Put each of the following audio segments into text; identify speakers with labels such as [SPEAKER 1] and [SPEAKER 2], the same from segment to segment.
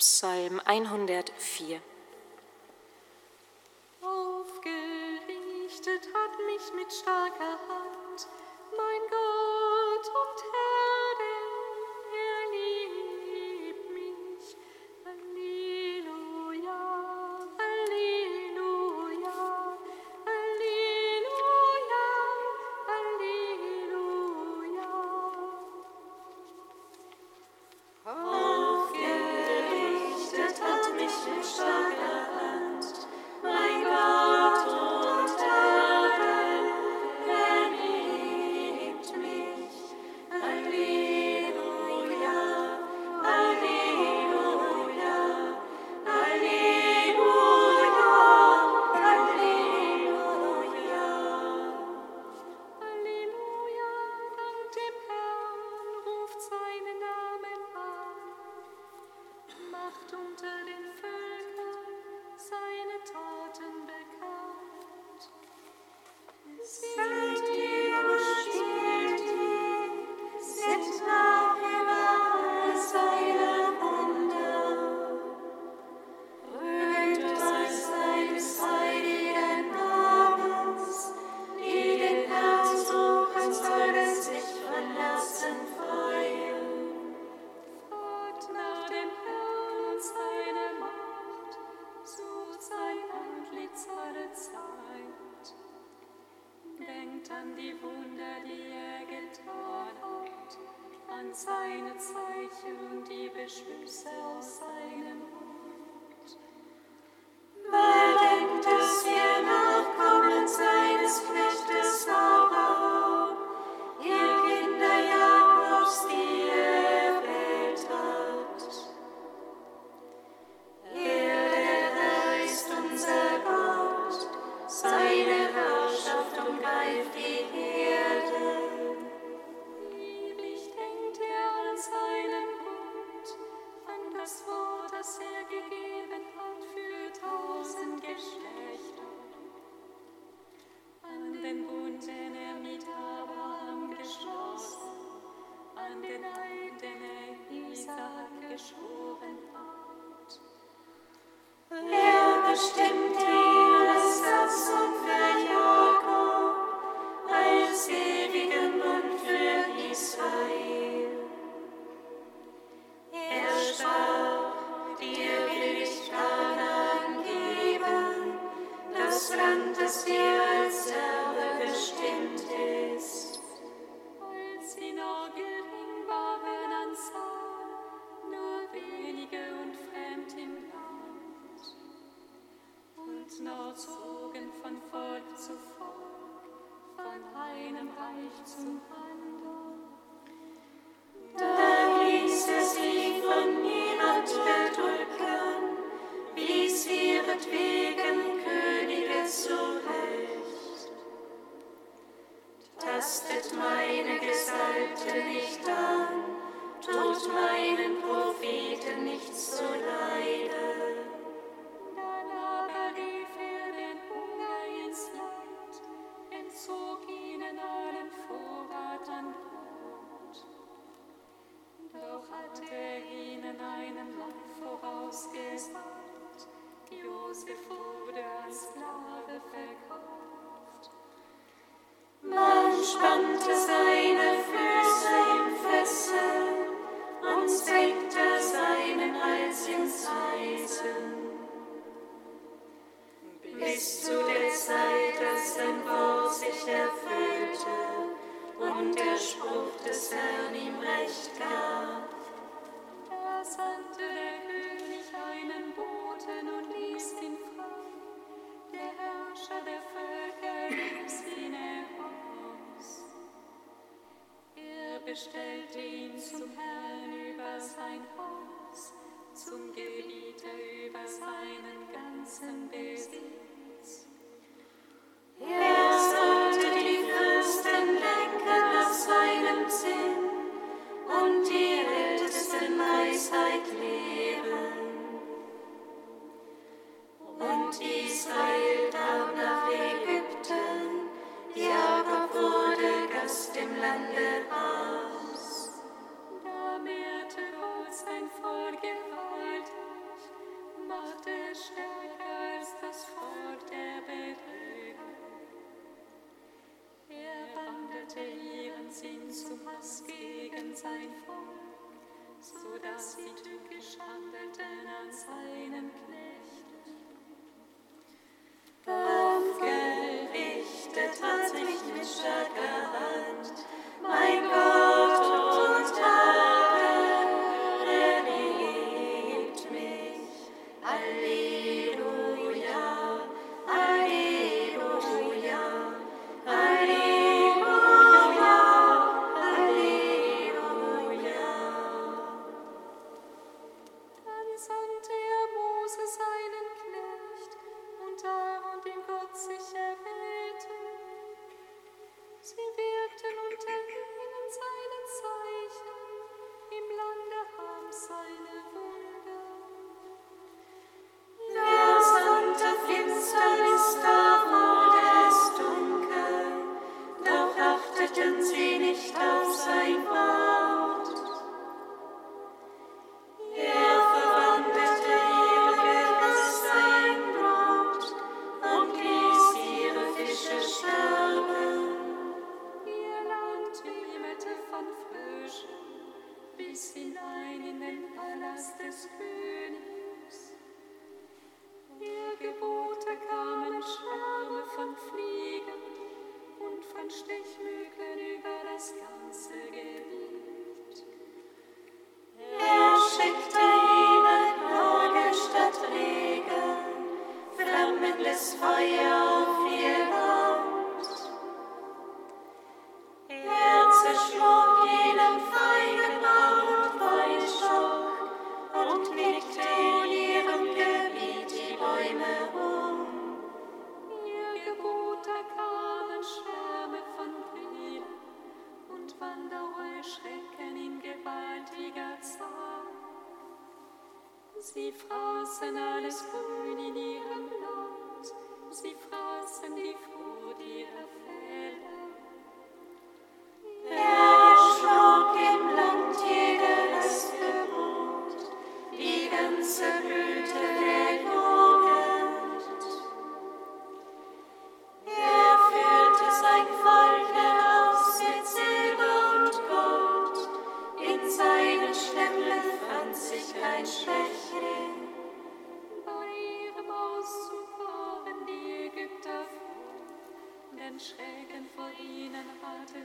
[SPEAKER 1] Psalm 104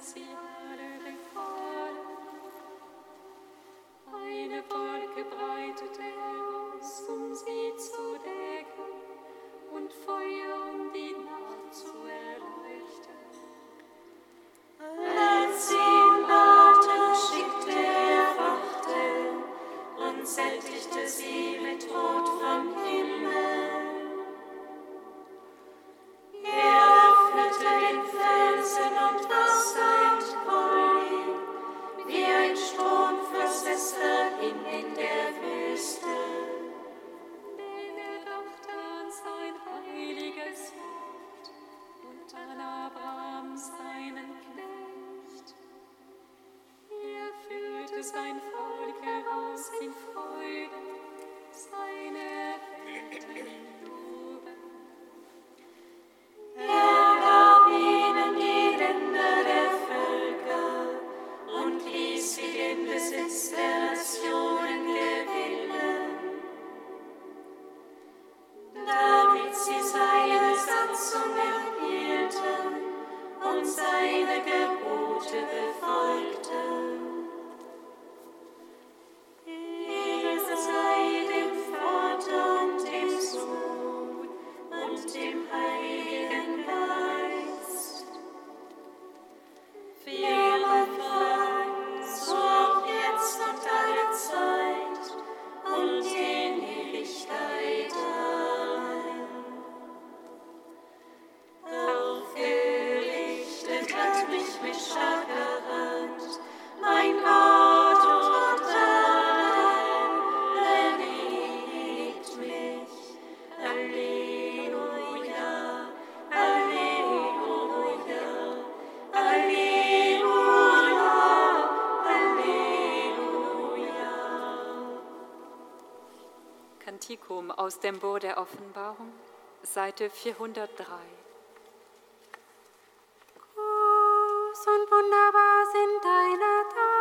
[SPEAKER 1] see. aus
[SPEAKER 2] dem
[SPEAKER 3] Buch der Offenbarung, Seite 403.
[SPEAKER 4] Groß und wunderbar sind deine Taten.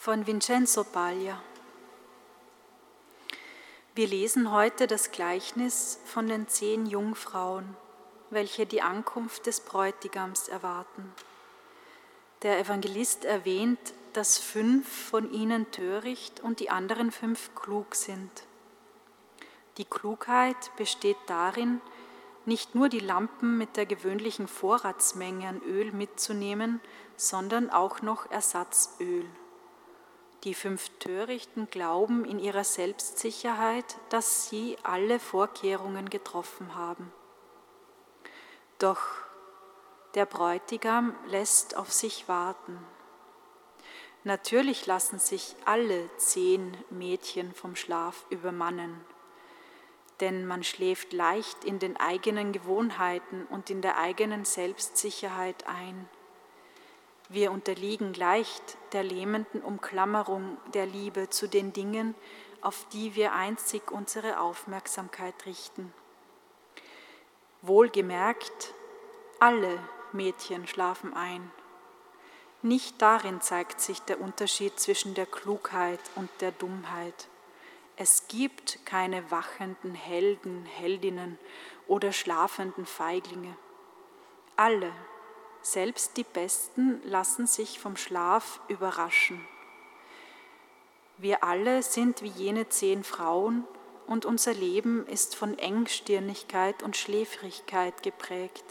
[SPEAKER 5] Von Vincenzo Paglia. Wir lesen heute das Gleichnis von den zehn Jungfrauen, welche die Ankunft des Bräutigams erwarten. Der Evangelist erwähnt, dass fünf von ihnen töricht und die anderen fünf klug sind. Die Klugheit besteht darin, nicht nur die Lampen mit der gewöhnlichen Vorratsmenge an Öl mitzunehmen, sondern auch noch Ersatzöl. Die fünf Törichten glauben in ihrer Selbstsicherheit, dass sie alle Vorkehrungen getroffen haben. Doch der Bräutigam lässt auf sich warten. Natürlich lassen sich alle zehn Mädchen vom Schlaf übermannen, denn man schläft leicht in den eigenen Gewohnheiten und in der eigenen Selbstsicherheit ein. Wir unterliegen leicht der lähmenden Umklammerung der Liebe zu den Dingen, auf die wir einzig unsere Aufmerksamkeit richten. Wohlgemerkt, alle Mädchen schlafen ein. Nicht darin zeigt sich der Unterschied zwischen der Klugheit und der Dummheit. Es gibt keine wachenden Helden, Heldinnen oder schlafenden Feiglinge. Alle selbst die Besten lassen sich vom Schlaf überraschen. Wir alle sind wie jene zehn Frauen und unser Leben ist von Engstirnigkeit und Schläfrigkeit geprägt,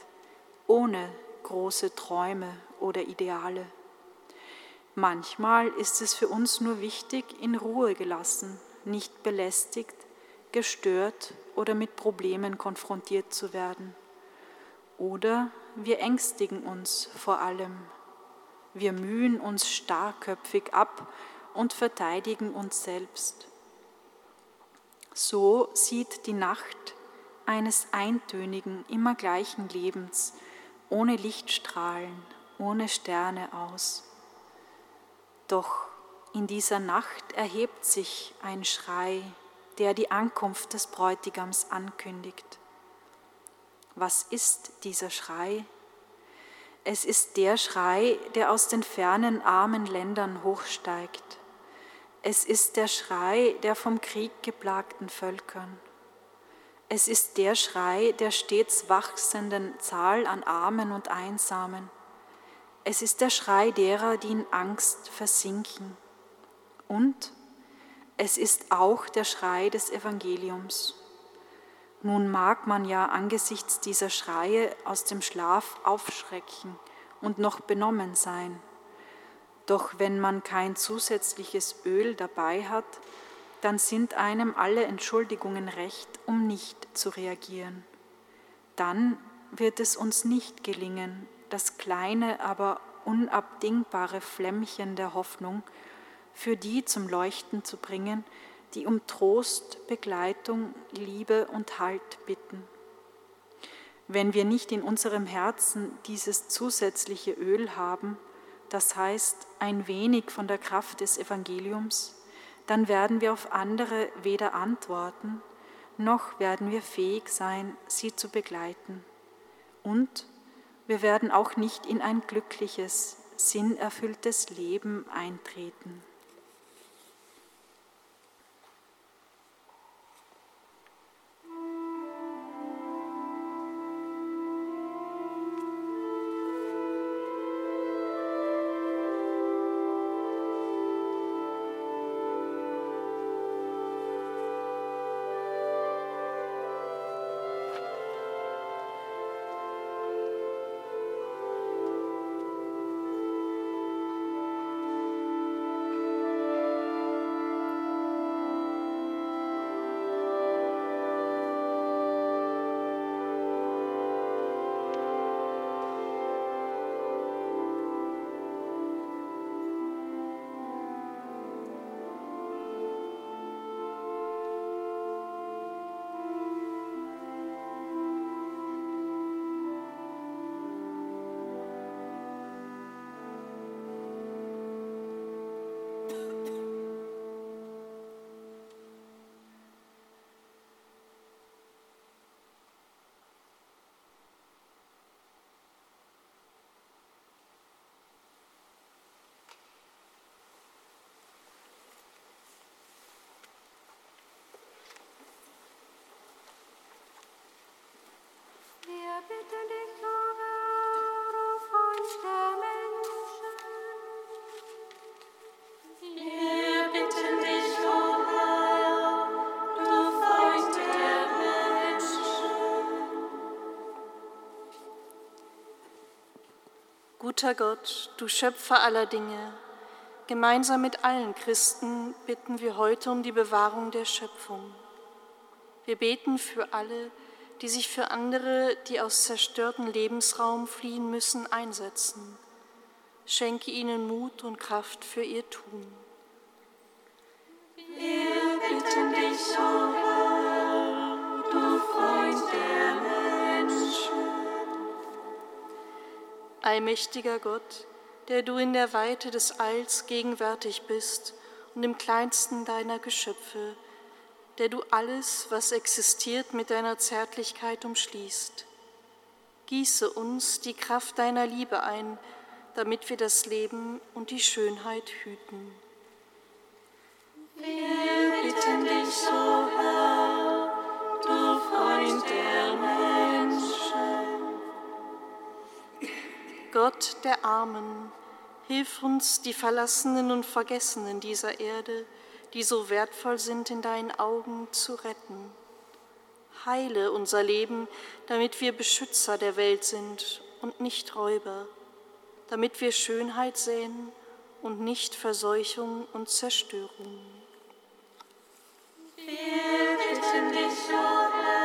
[SPEAKER 5] ohne große Träume oder Ideale. Manchmal ist es für uns nur wichtig, in Ruhe gelassen, nicht belästigt, gestört oder mit Problemen konfrontiert zu werden. Oder wir ängstigen uns vor allem. Wir mühen uns starrköpfig ab und verteidigen uns selbst. So sieht die Nacht eines eintönigen, immer gleichen Lebens, ohne Lichtstrahlen, ohne Sterne aus. Doch in dieser Nacht erhebt sich ein Schrei, der die Ankunft des Bräutigams ankündigt. Was ist dieser Schrei? Es ist der Schrei, der aus den fernen armen Ländern hochsteigt. Es ist der Schrei der vom Krieg geplagten Völkern. Es ist der Schrei der stets wachsenden Zahl an Armen und Einsamen. Es ist der Schrei derer, die in Angst versinken. Und es ist auch der Schrei des Evangeliums. Nun mag man ja angesichts dieser Schreie aus dem Schlaf aufschrecken und noch benommen sein. Doch wenn man kein zusätzliches Öl dabei hat, dann sind einem alle Entschuldigungen recht, um nicht zu reagieren. Dann wird es uns nicht gelingen, das kleine, aber unabdingbare Flämmchen der Hoffnung für die zum Leuchten zu bringen, die um Trost, Begleitung, Liebe und Halt bitten. Wenn wir nicht in unserem Herzen dieses zusätzliche Öl haben, das heißt ein wenig von der Kraft des Evangeliums, dann werden wir auf andere weder antworten, noch werden wir fähig sein, sie zu begleiten. Und wir werden auch nicht in ein glückliches, sinnerfülltes Leben eintreten.
[SPEAKER 6] Guter Gott, du Schöpfer aller Dinge, gemeinsam mit allen Christen bitten wir heute um die Bewahrung der Schöpfung. Wir beten für alle, die sich für andere, die aus zerstörten Lebensraum fliehen müssen, einsetzen. Schenke ihnen Mut und Kraft für ihr Tun.
[SPEAKER 7] Wir bitten dich, o oh Herr, du Freund der
[SPEAKER 6] Allmächtiger Gott, der du in der Weite des Alls gegenwärtig bist und im kleinsten deiner Geschöpfe, der du alles, was existiert, mit deiner Zärtlichkeit umschließt. Gieße uns die Kraft deiner Liebe ein, damit wir das Leben und die Schönheit hüten.
[SPEAKER 7] Wir bitten dich, o oh Herr, du Freund der Menschen.
[SPEAKER 6] Gott der Armen, hilf uns, die Verlassenen und Vergessenen dieser Erde, die so wertvoll sind in deinen Augen, zu retten. Heile unser Leben, damit wir Beschützer der Welt sind und nicht Räuber, damit wir Schönheit sehen und nicht Verseuchung und Zerstörung.
[SPEAKER 7] Wir bitten dich, O oh Herr,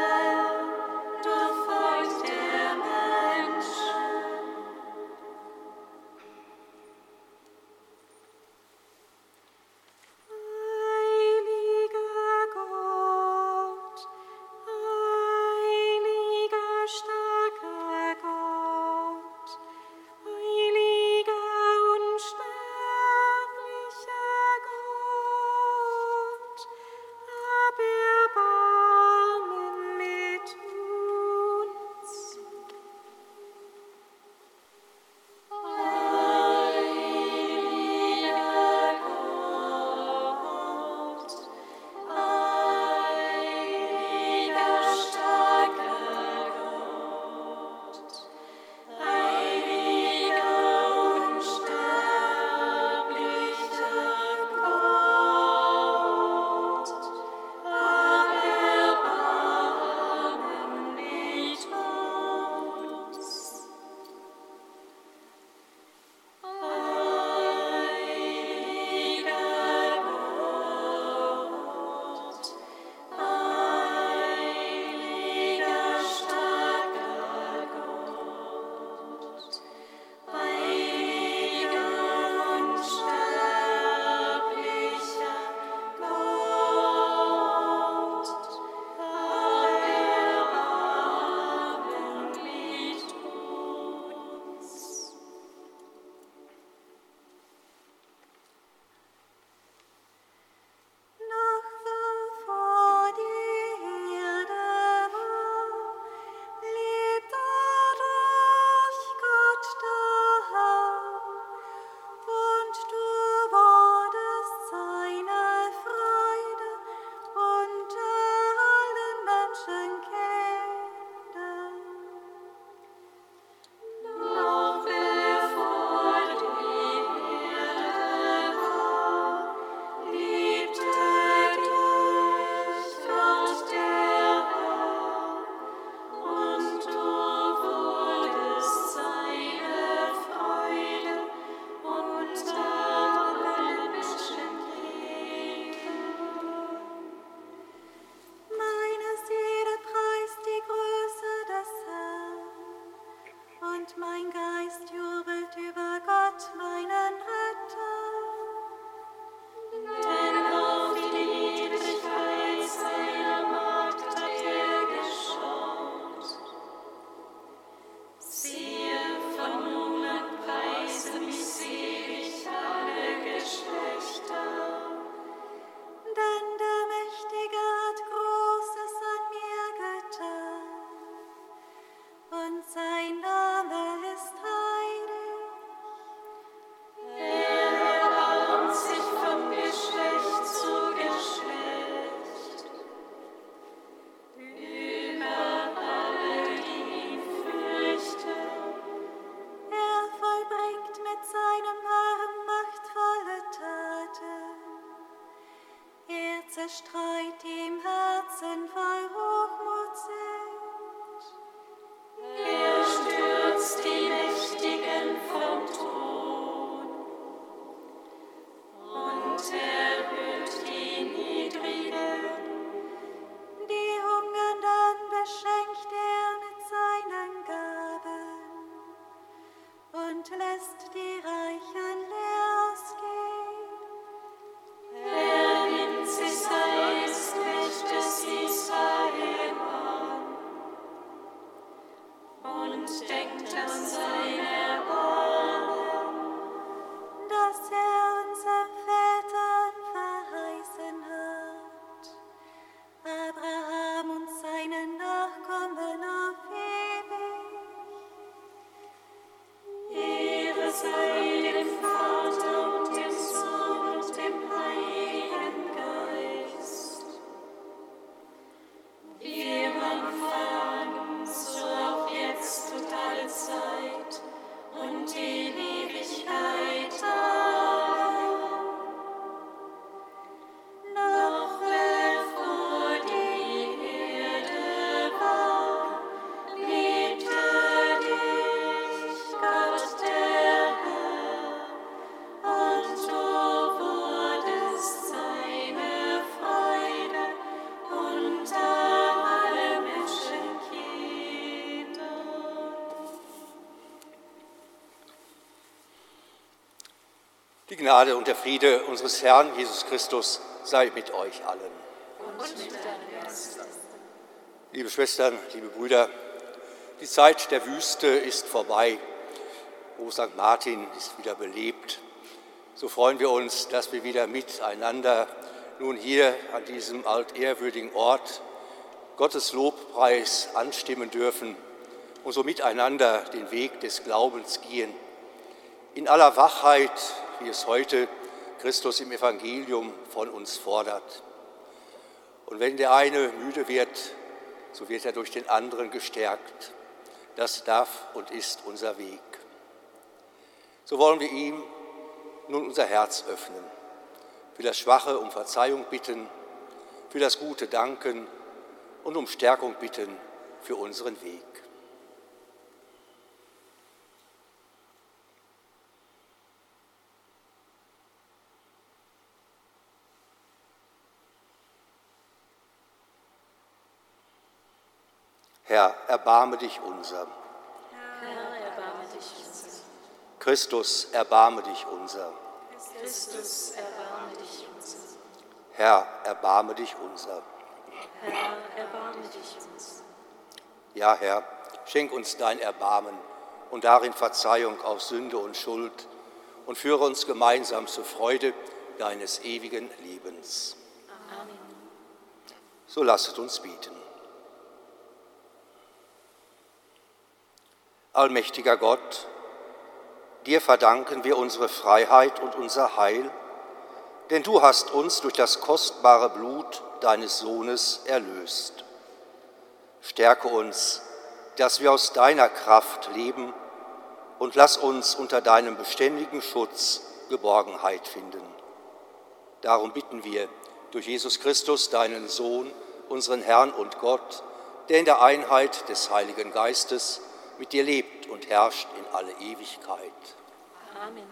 [SPEAKER 7] die im Herzen voll
[SPEAKER 8] Gnade und der Friede unseres Herrn Jesus Christus sei mit euch allen. Liebe Schwestern, liebe Brüder, die Zeit der Wüste ist vorbei. O St. Martin ist wieder belebt. So freuen wir uns, dass wir wieder miteinander nun hier an diesem altehrwürdigen Ort Gottes Lobpreis anstimmen dürfen und so miteinander den Weg des Glaubens gehen. In aller Wachheit, wie es heute Christus im Evangelium von uns fordert. Und wenn der eine müde wird, so wird er durch den anderen gestärkt. Das darf und ist unser Weg. So wollen wir ihm nun unser Herz öffnen, für das Schwache um Verzeihung bitten, für das Gute danken und um Stärkung bitten für unseren Weg. Herr, erbarme dich unser.
[SPEAKER 3] Herr, erbarme dich unser.
[SPEAKER 8] Christus, erbarme dich unser.
[SPEAKER 3] Christus, erbarme dich unser.
[SPEAKER 8] Herr, erbarme dich unser.
[SPEAKER 3] Herr, erbarme dich unser.
[SPEAKER 8] Ja, Herr, schenk uns dein Erbarmen und darin Verzeihung auf Sünde und Schuld und führe uns gemeinsam zur Freude deines ewigen Lebens.
[SPEAKER 3] Amen.
[SPEAKER 8] So lasset uns bieten. Allmächtiger Gott, dir verdanken wir unsere Freiheit und unser Heil, denn du hast uns durch das kostbare Blut deines Sohnes erlöst. Stärke uns, dass wir aus deiner Kraft leben und lass uns unter deinem beständigen Schutz Geborgenheit finden. Darum bitten wir durch Jesus Christus, deinen Sohn, unseren Herrn und Gott, der in der Einheit des Heiligen Geistes mit dir lebt und herrscht in alle Ewigkeit.
[SPEAKER 3] Amen.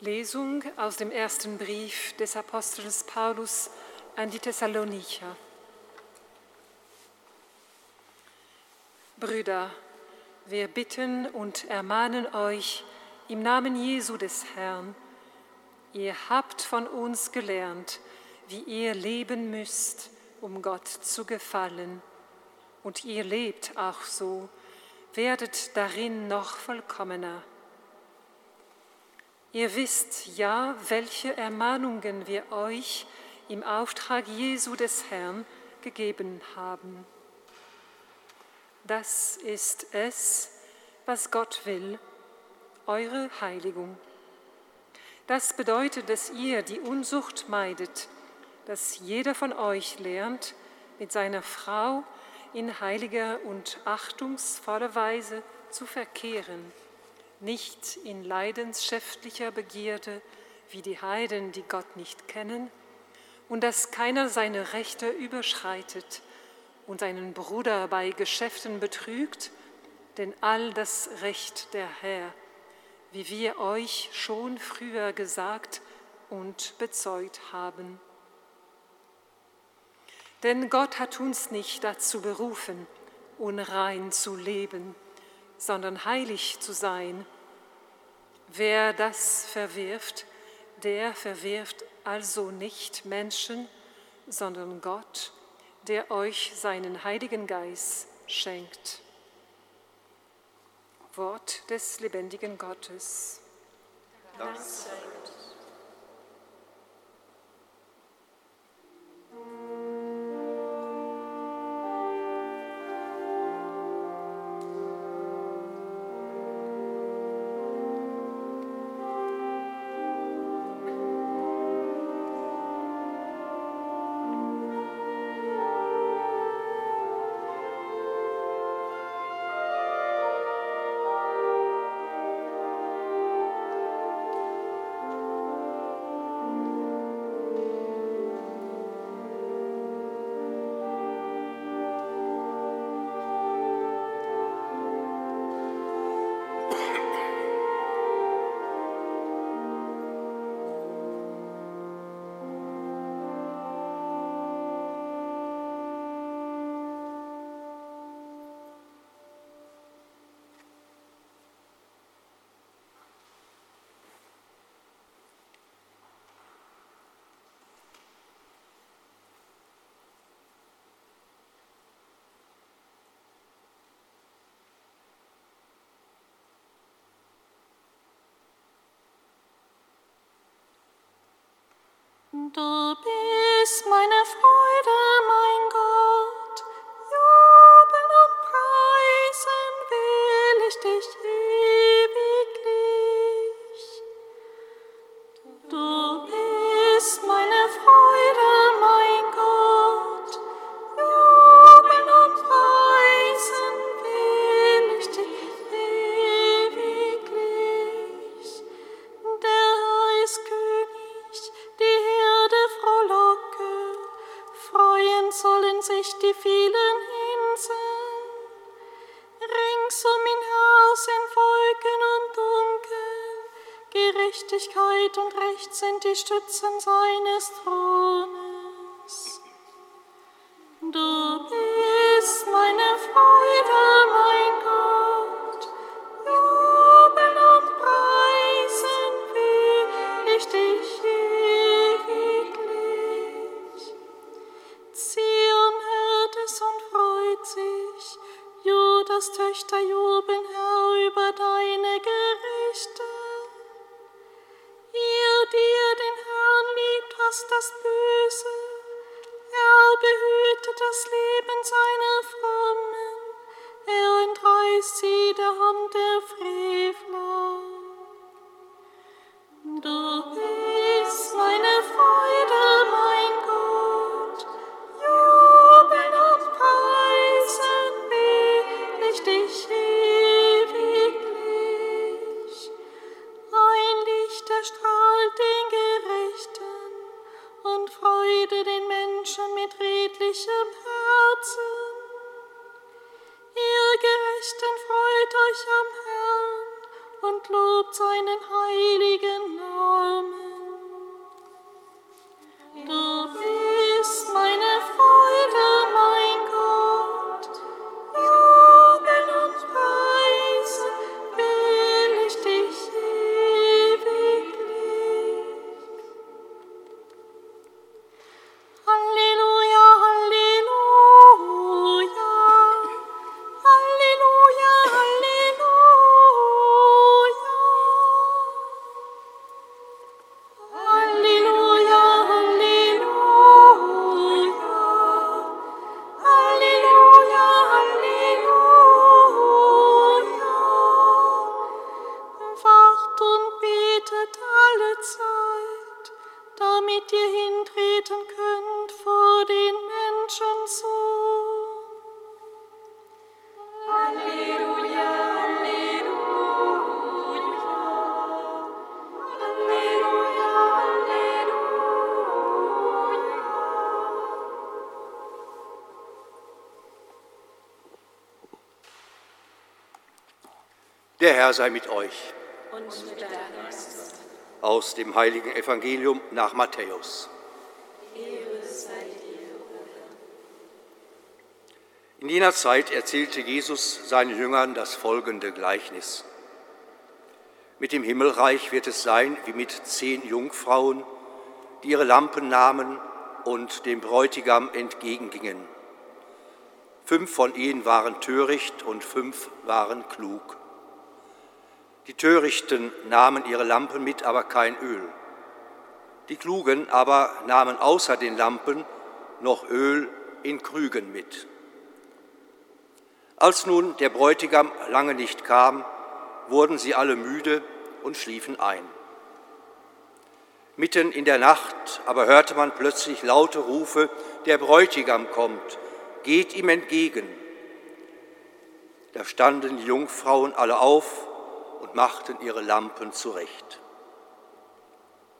[SPEAKER 9] Lesung aus dem ersten Brief des Apostels Paulus an die Thessalonicher. Brüder, wir bitten und ermahnen euch im Namen Jesu des Herrn, ihr habt von uns gelernt, wie ihr leben müsst, um Gott zu gefallen. Und ihr lebt auch so, werdet darin noch vollkommener. Ihr wisst ja, welche Ermahnungen wir euch im Auftrag Jesu des Herrn gegeben haben. Das ist es, was Gott will, eure Heiligung. Das bedeutet, dass ihr die Unsucht meidet, dass jeder von euch lernt, mit seiner Frau in heiliger und achtungsvoller Weise zu verkehren, nicht in leidenschaftlicher Begierde wie die Heiden, die Gott nicht kennen, und dass keiner seine Rechte überschreitet und seinen Bruder bei Geschäften betrügt, denn all das Recht der Herr, wie wir euch schon früher gesagt und bezeugt haben. Denn Gott hat uns nicht dazu berufen, unrein zu leben, sondern heilig zu sein. Wer das verwirft, der verwirft also nicht Menschen, sondern Gott, der euch seinen Heiligen Geist schenkt. Wort des lebendigen Gottes.
[SPEAKER 7] Dank
[SPEAKER 6] Du bist meine Freude, Stützen seines
[SPEAKER 8] Herr sei mit euch.
[SPEAKER 7] Und mit deinem Geist.
[SPEAKER 8] Aus dem heiligen Evangelium nach Matthäus. In jener Zeit erzählte Jesus seinen Jüngern das folgende Gleichnis. Mit dem Himmelreich wird es sein wie mit zehn Jungfrauen, die ihre Lampen nahmen und dem Bräutigam entgegengingen. Fünf von ihnen waren töricht und fünf waren klug. Die Törichten nahmen ihre Lampen mit, aber kein Öl. Die Klugen aber nahmen außer den Lampen noch Öl in Krügen mit. Als nun der Bräutigam lange nicht kam, wurden sie alle müde und schliefen ein. Mitten in der Nacht aber hörte man plötzlich laute Rufe, der Bräutigam kommt, geht ihm entgegen. Da standen die Jungfrauen alle auf und machten ihre Lampen zurecht.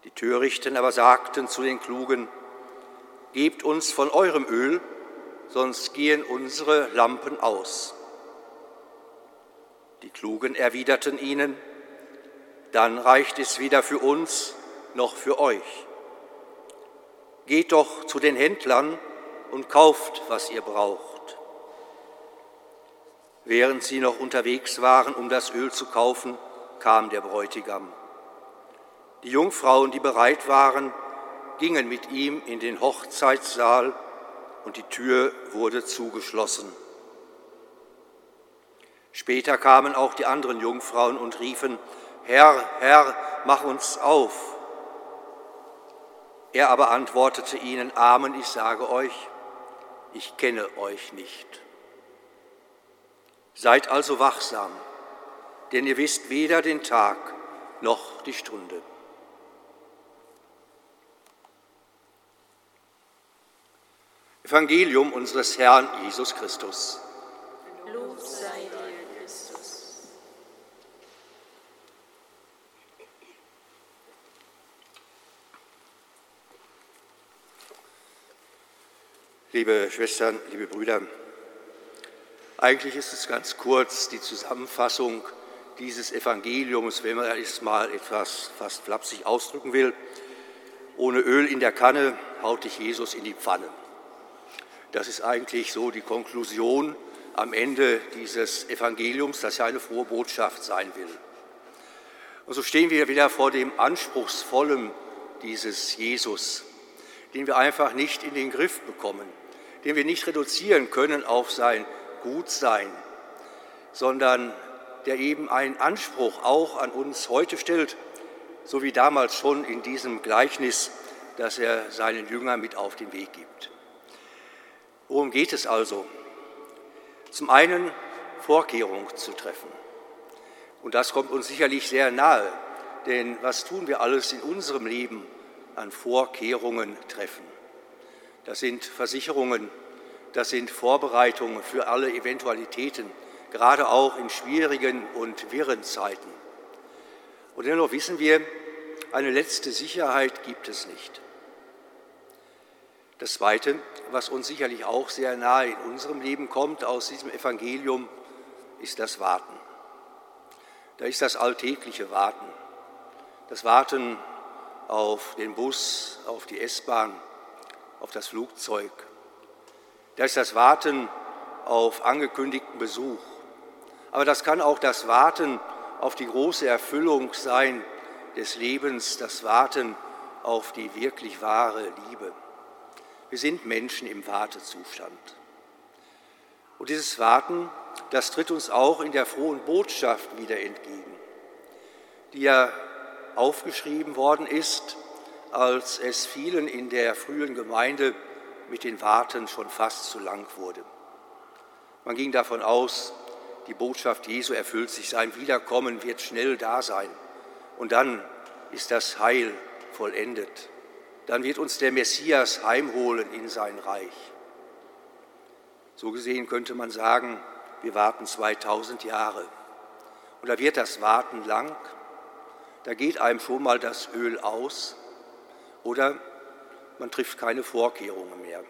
[SPEAKER 8] Die Törichten aber sagten zu den Klugen, Gebt uns von eurem Öl, sonst gehen unsere Lampen aus. Die Klugen erwiderten ihnen, dann reicht es weder für uns noch für euch. Geht doch zu den Händlern und kauft, was ihr braucht. Während sie noch unterwegs waren, um das Öl zu kaufen, kam der Bräutigam. Die Jungfrauen, die bereit waren, gingen mit ihm in den Hochzeitssaal und die Tür wurde zugeschlossen. Später kamen auch die anderen Jungfrauen und riefen, Herr, Herr, mach uns auf. Er aber antwortete ihnen, Amen, ich sage euch, ich kenne euch nicht. Seid also wachsam, denn ihr wisst weder den Tag noch die Stunde. Evangelium unseres Herrn Jesus Christus.
[SPEAKER 7] Lob sei dir, Christus.
[SPEAKER 8] Liebe Schwestern, liebe Brüder, eigentlich ist es ganz kurz die Zusammenfassung dieses Evangeliums, wenn man es mal etwas fast flapsig ausdrücken will. Ohne Öl in der Kanne haut dich Jesus in die Pfanne. Das ist eigentlich so die Konklusion am Ende dieses Evangeliums, das ja eine frohe Botschaft sein will. Und so stehen wir wieder vor dem Anspruchsvollen dieses Jesus, den wir einfach nicht in den Griff bekommen, den wir nicht reduzieren können auf sein Gutsein, sondern der eben einen Anspruch auch an uns heute stellt, so wie damals schon in diesem Gleichnis, das er seinen Jüngern mit auf den Weg gibt. Worum geht es also? Zum einen Vorkehrung zu treffen. Und das kommt uns sicherlich sehr nahe, denn was tun wir alles in unserem Leben an Vorkehrungen treffen? Das sind Versicherungen, das sind Vorbereitungen für alle Eventualitäten, gerade auch in schwierigen und wirren Zeiten. Und dennoch wissen wir, eine letzte Sicherheit gibt es nicht. Das Zweite, was uns sicherlich auch sehr nahe in unserem Leben kommt aus diesem Evangelium, ist das Warten. Da ist das alltägliche Warten. Das Warten auf den Bus, auf die S-Bahn, auf das Flugzeug. Da ist das Warten auf angekündigten Besuch. Aber das kann auch das Warten auf die große Erfüllung sein des Lebens, das Warten auf die wirklich wahre Liebe. Wir sind Menschen im Wartezustand. Und dieses Warten, das tritt uns auch in der frohen Botschaft wieder entgegen, die ja aufgeschrieben worden ist, als es vielen in der frühen Gemeinde mit den Warten schon fast zu lang wurde. Man ging davon aus, die Botschaft Jesu erfüllt sich, sein Wiederkommen wird schnell da sein und dann ist das Heil vollendet. Dann wird uns der Messias heimholen in sein Reich. So gesehen könnte man sagen, wir warten 2000 Jahre. Und da wird das Warten lang, da geht einem schon mal das Öl aus oder man trifft keine Vorkehrungen mehr.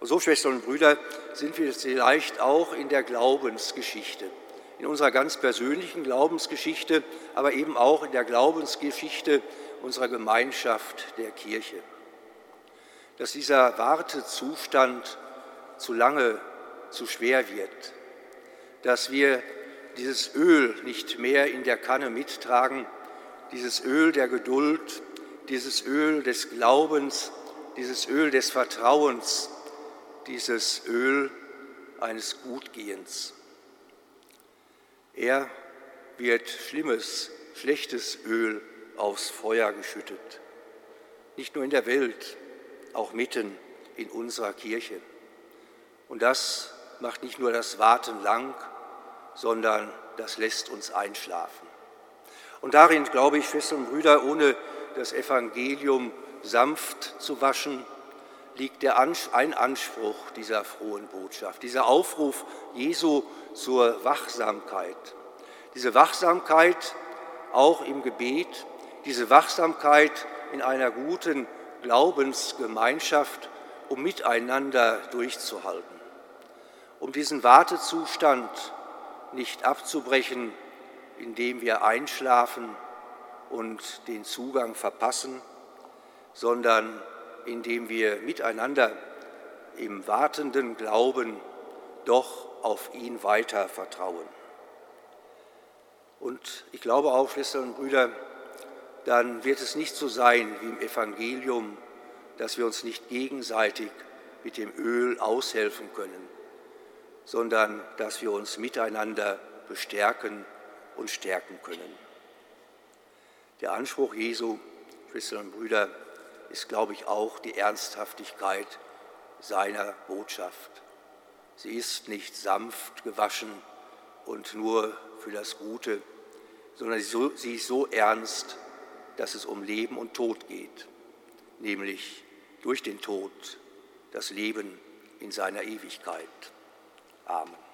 [SPEAKER 8] Und so, Schwestern und Brüder, sind wir vielleicht auch in der Glaubensgeschichte. in unserer ganz persönlichen Glaubensgeschichte, aber eben auch in der Glaubensgeschichte unserer Gemeinschaft der Kirche. Dass dieser Wartezustand zu lange, zu schwer wird, dass wir dieses Öl nicht mehr in der Kanne mittragen, dieses Öl der Geduld, dieses Öl des Glaubens, dieses Öl des Vertrauens, dieses Öl eines Gutgehens. Er wird schlimmes, schlechtes Öl aufs Feuer geschüttet. Nicht nur in der Welt, auch mitten in unserer Kirche. Und das macht nicht nur das Warten lang, sondern das lässt uns einschlafen. Und darin, glaube ich, Schwestern und Brüder, ohne das Evangelium sanft zu waschen, liegt der ein Anspruch dieser frohen Botschaft, dieser Aufruf Jesu zur Wachsamkeit. Diese Wachsamkeit auch im Gebet, diese Wachsamkeit in einer guten Glaubensgemeinschaft, um miteinander durchzuhalten, um diesen Wartezustand nicht abzubrechen, indem wir einschlafen und den Zugang verpassen, sondern indem wir miteinander im wartenden Glauben doch auf ihn weiter vertrauen. Und ich glaube auch, Schwestern und Brüder, dann wird es nicht so sein wie im Evangelium, dass wir uns nicht gegenseitig mit dem Öl aushelfen können, sondern dass wir uns miteinander bestärken und stärken können. Der Anspruch Jesu, Schwestern und Brüder, ist, glaube ich, auch die Ernsthaftigkeit seiner Botschaft. Sie ist nicht sanft gewaschen und nur für das Gute, sondern sie ist so ernst, dass es um Leben und Tod geht, nämlich durch den Tod das Leben in seiner Ewigkeit. Amen.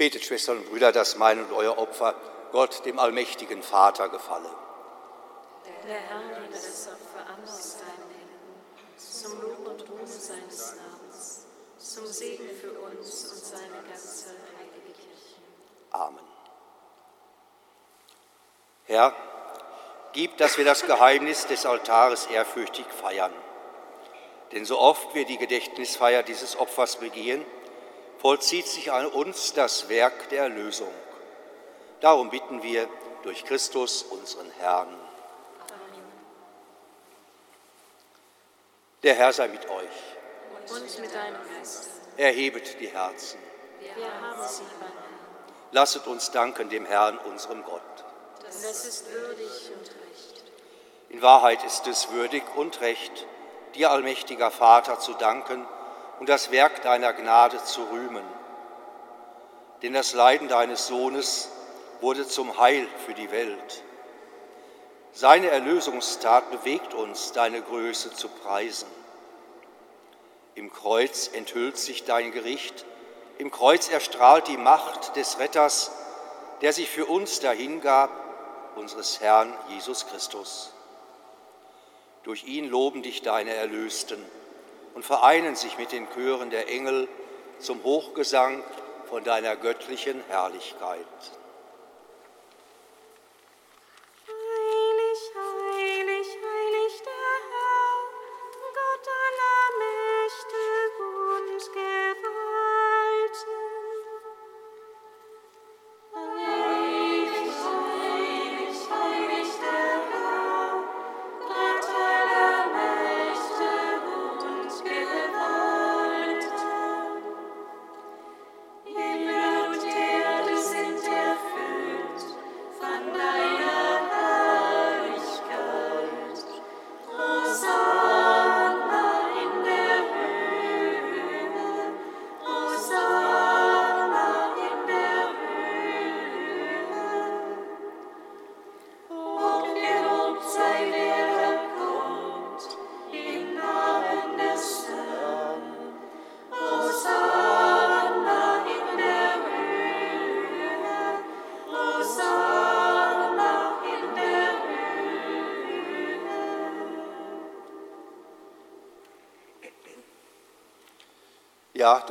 [SPEAKER 8] Betet, Schwestern und Brüder, dass mein und euer Opfer Gott, dem allmächtigen Vater, gefalle.
[SPEAKER 7] Der Herr nehme das Opfer an aus deinen Händen, zum Lob und Ruhm seines Namens, zum Segen für uns und seine ganze heilige Kirche.
[SPEAKER 8] Amen. Herr, gib, dass wir das Geheimnis des Altares ehrfürchtig feiern. Denn so oft wir die Gedächtnisfeier dieses Opfers begehen, vollzieht sich an uns das Werk der Erlösung. Darum bitten wir durch Christus, unseren Herrn. Der Herr sei mit euch.
[SPEAKER 6] Und mit deinem Geist.
[SPEAKER 8] Erhebet die Herzen.
[SPEAKER 6] Wir haben sie
[SPEAKER 8] Lasset uns danken dem Herrn, unserem Gott.
[SPEAKER 6] Das ist würdig und recht.
[SPEAKER 8] In Wahrheit ist es würdig und recht, dir, allmächtiger Vater, zu danken und das Werk deiner Gnade zu rühmen. Denn das Leiden deines Sohnes wurde zum Heil für die Welt. Seine Erlösungstat bewegt uns, deine Größe zu preisen. Im Kreuz enthüllt sich dein Gericht, im Kreuz erstrahlt die Macht des Retters, der sich für uns dahingab, unseres Herrn Jesus Christus. Durch ihn loben dich deine Erlösten und vereinen sich mit den Chören der Engel zum Hochgesang von deiner göttlichen Herrlichkeit.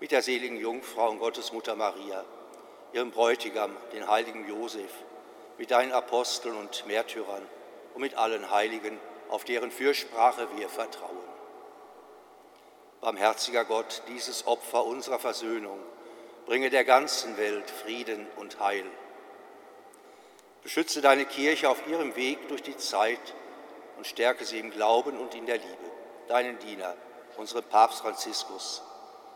[SPEAKER 8] mit der seligen Jungfrau und Gottesmutter Maria, ihrem Bräutigam, den heiligen Josef, mit deinen Aposteln und Märtyrern und mit allen Heiligen, auf deren Fürsprache wir vertrauen. Barmherziger Gott, dieses Opfer unserer Versöhnung bringe der ganzen Welt Frieden und Heil. Beschütze deine Kirche auf ihrem Weg durch die Zeit und stärke sie im Glauben und in der Liebe. Deinen Diener, unseren Papst Franziskus,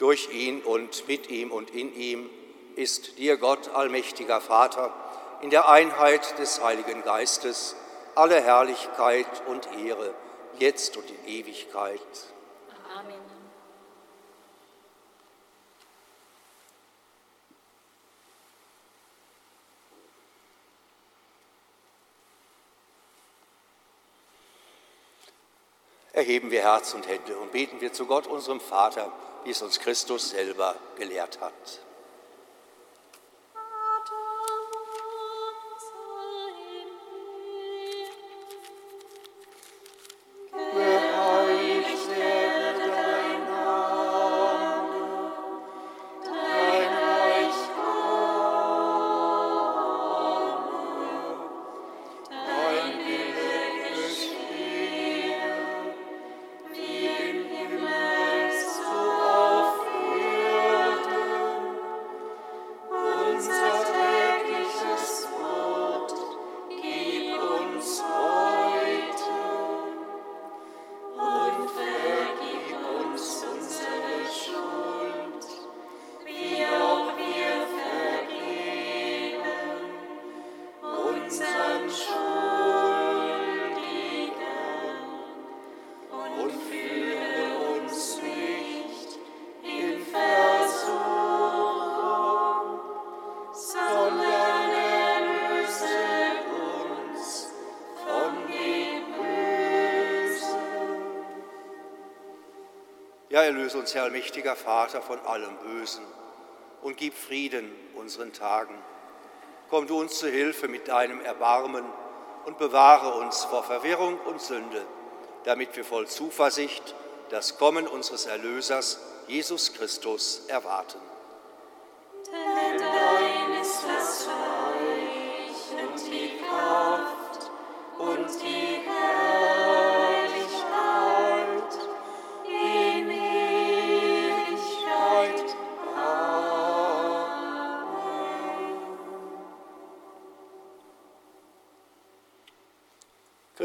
[SPEAKER 8] Durch ihn und mit ihm und in ihm ist dir Gott, allmächtiger Vater, in der Einheit des Heiligen Geistes alle Herrlichkeit und Ehre, jetzt und in Ewigkeit. Amen. Erheben wir Herz und Hände und beten wir zu Gott, unserem Vater, wie es uns Christus selber gelehrt hat. Ja, erlöse uns, Herr allmächtiger Vater, von allem Bösen und gib Frieden unseren Tagen. Komm du uns zu Hilfe mit deinem Erbarmen und bewahre uns vor Verwirrung und Sünde, damit wir voll Zuversicht das Kommen unseres Erlösers, Jesus Christus, erwarten.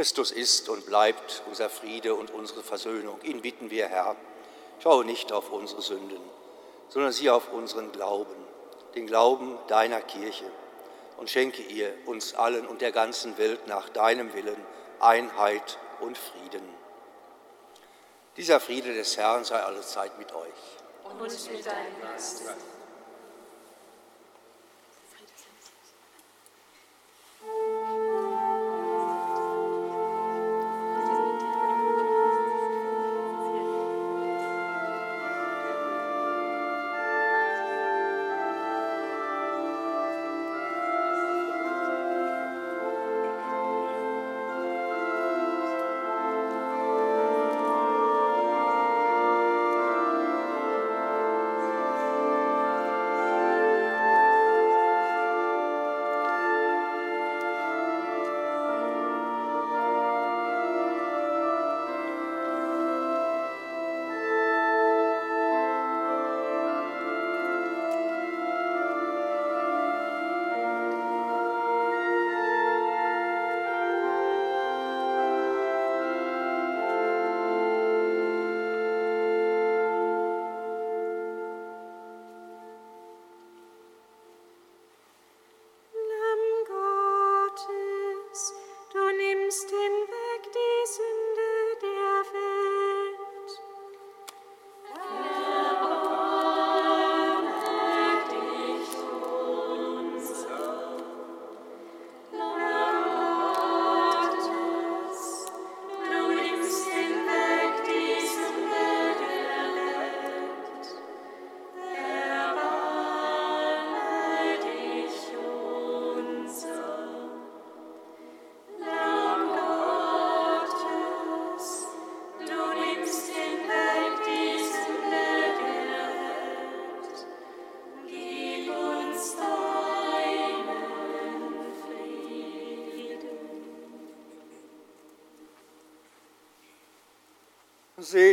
[SPEAKER 8] Christus ist und bleibt unser Friede und unsere Versöhnung. Ihn bitten wir, Herr, schaue nicht auf unsere Sünden, sondern sieh auf unseren Glauben, den Glauben deiner Kirche und schenke ihr uns allen und der ganzen Welt nach deinem Willen Einheit und Frieden. Dieser Friede des Herrn sei allezeit mit euch.
[SPEAKER 3] Und mit deinem Geist.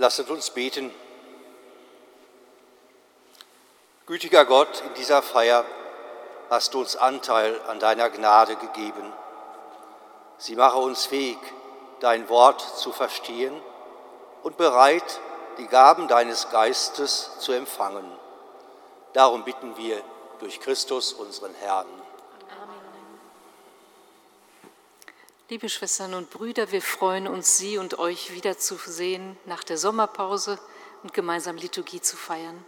[SPEAKER 8] Lasset uns beten. Gütiger Gott, in dieser Feier hast du uns Anteil an deiner Gnade gegeben. Sie mache uns fähig, dein Wort zu verstehen und bereit, die Gaben deines Geistes zu empfangen. Darum bitten wir durch Christus, unseren Herrn.
[SPEAKER 1] Liebe Schwestern und Brüder, wir freuen uns, Sie und euch wiederzusehen nach der Sommerpause und gemeinsam Liturgie zu feiern.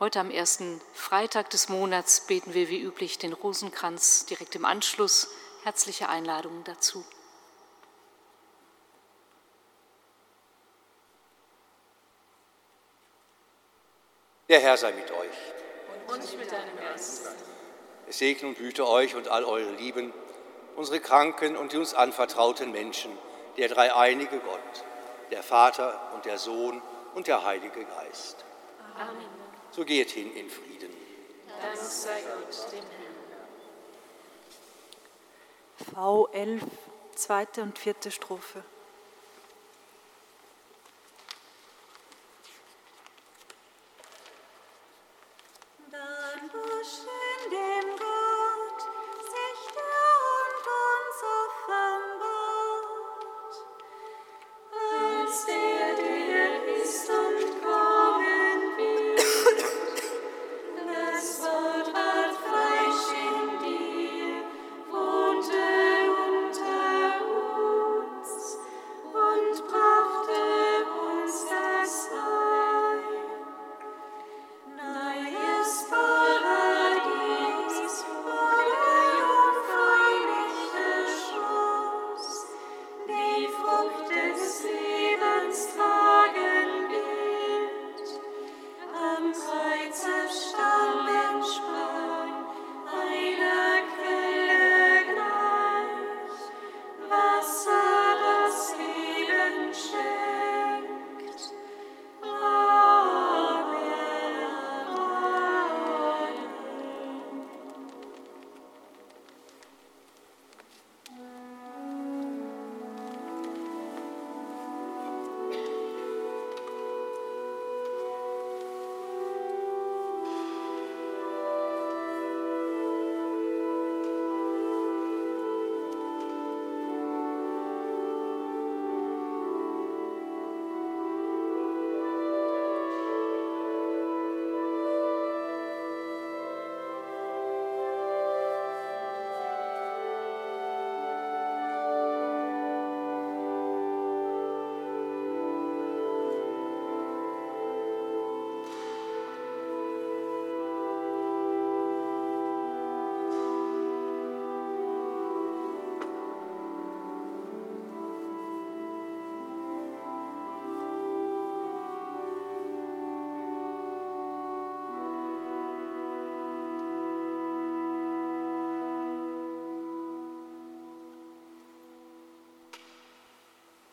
[SPEAKER 1] Heute am ersten Freitag des Monats beten wir wie üblich den Rosenkranz direkt im Anschluss. Herzliche Einladungen dazu.
[SPEAKER 8] Der Herr sei mit euch. Und mit deinem Geist. Es segne und hüte euch und all eure Lieben unsere Kranken und die uns anvertrauten Menschen, der dreieinige Gott, der Vater und der Sohn und der Heilige Geist. Amen. So geht hin in Frieden. Dank sei Gott, dem
[SPEAKER 5] Herrn. V11, zweite und vierte Strophe.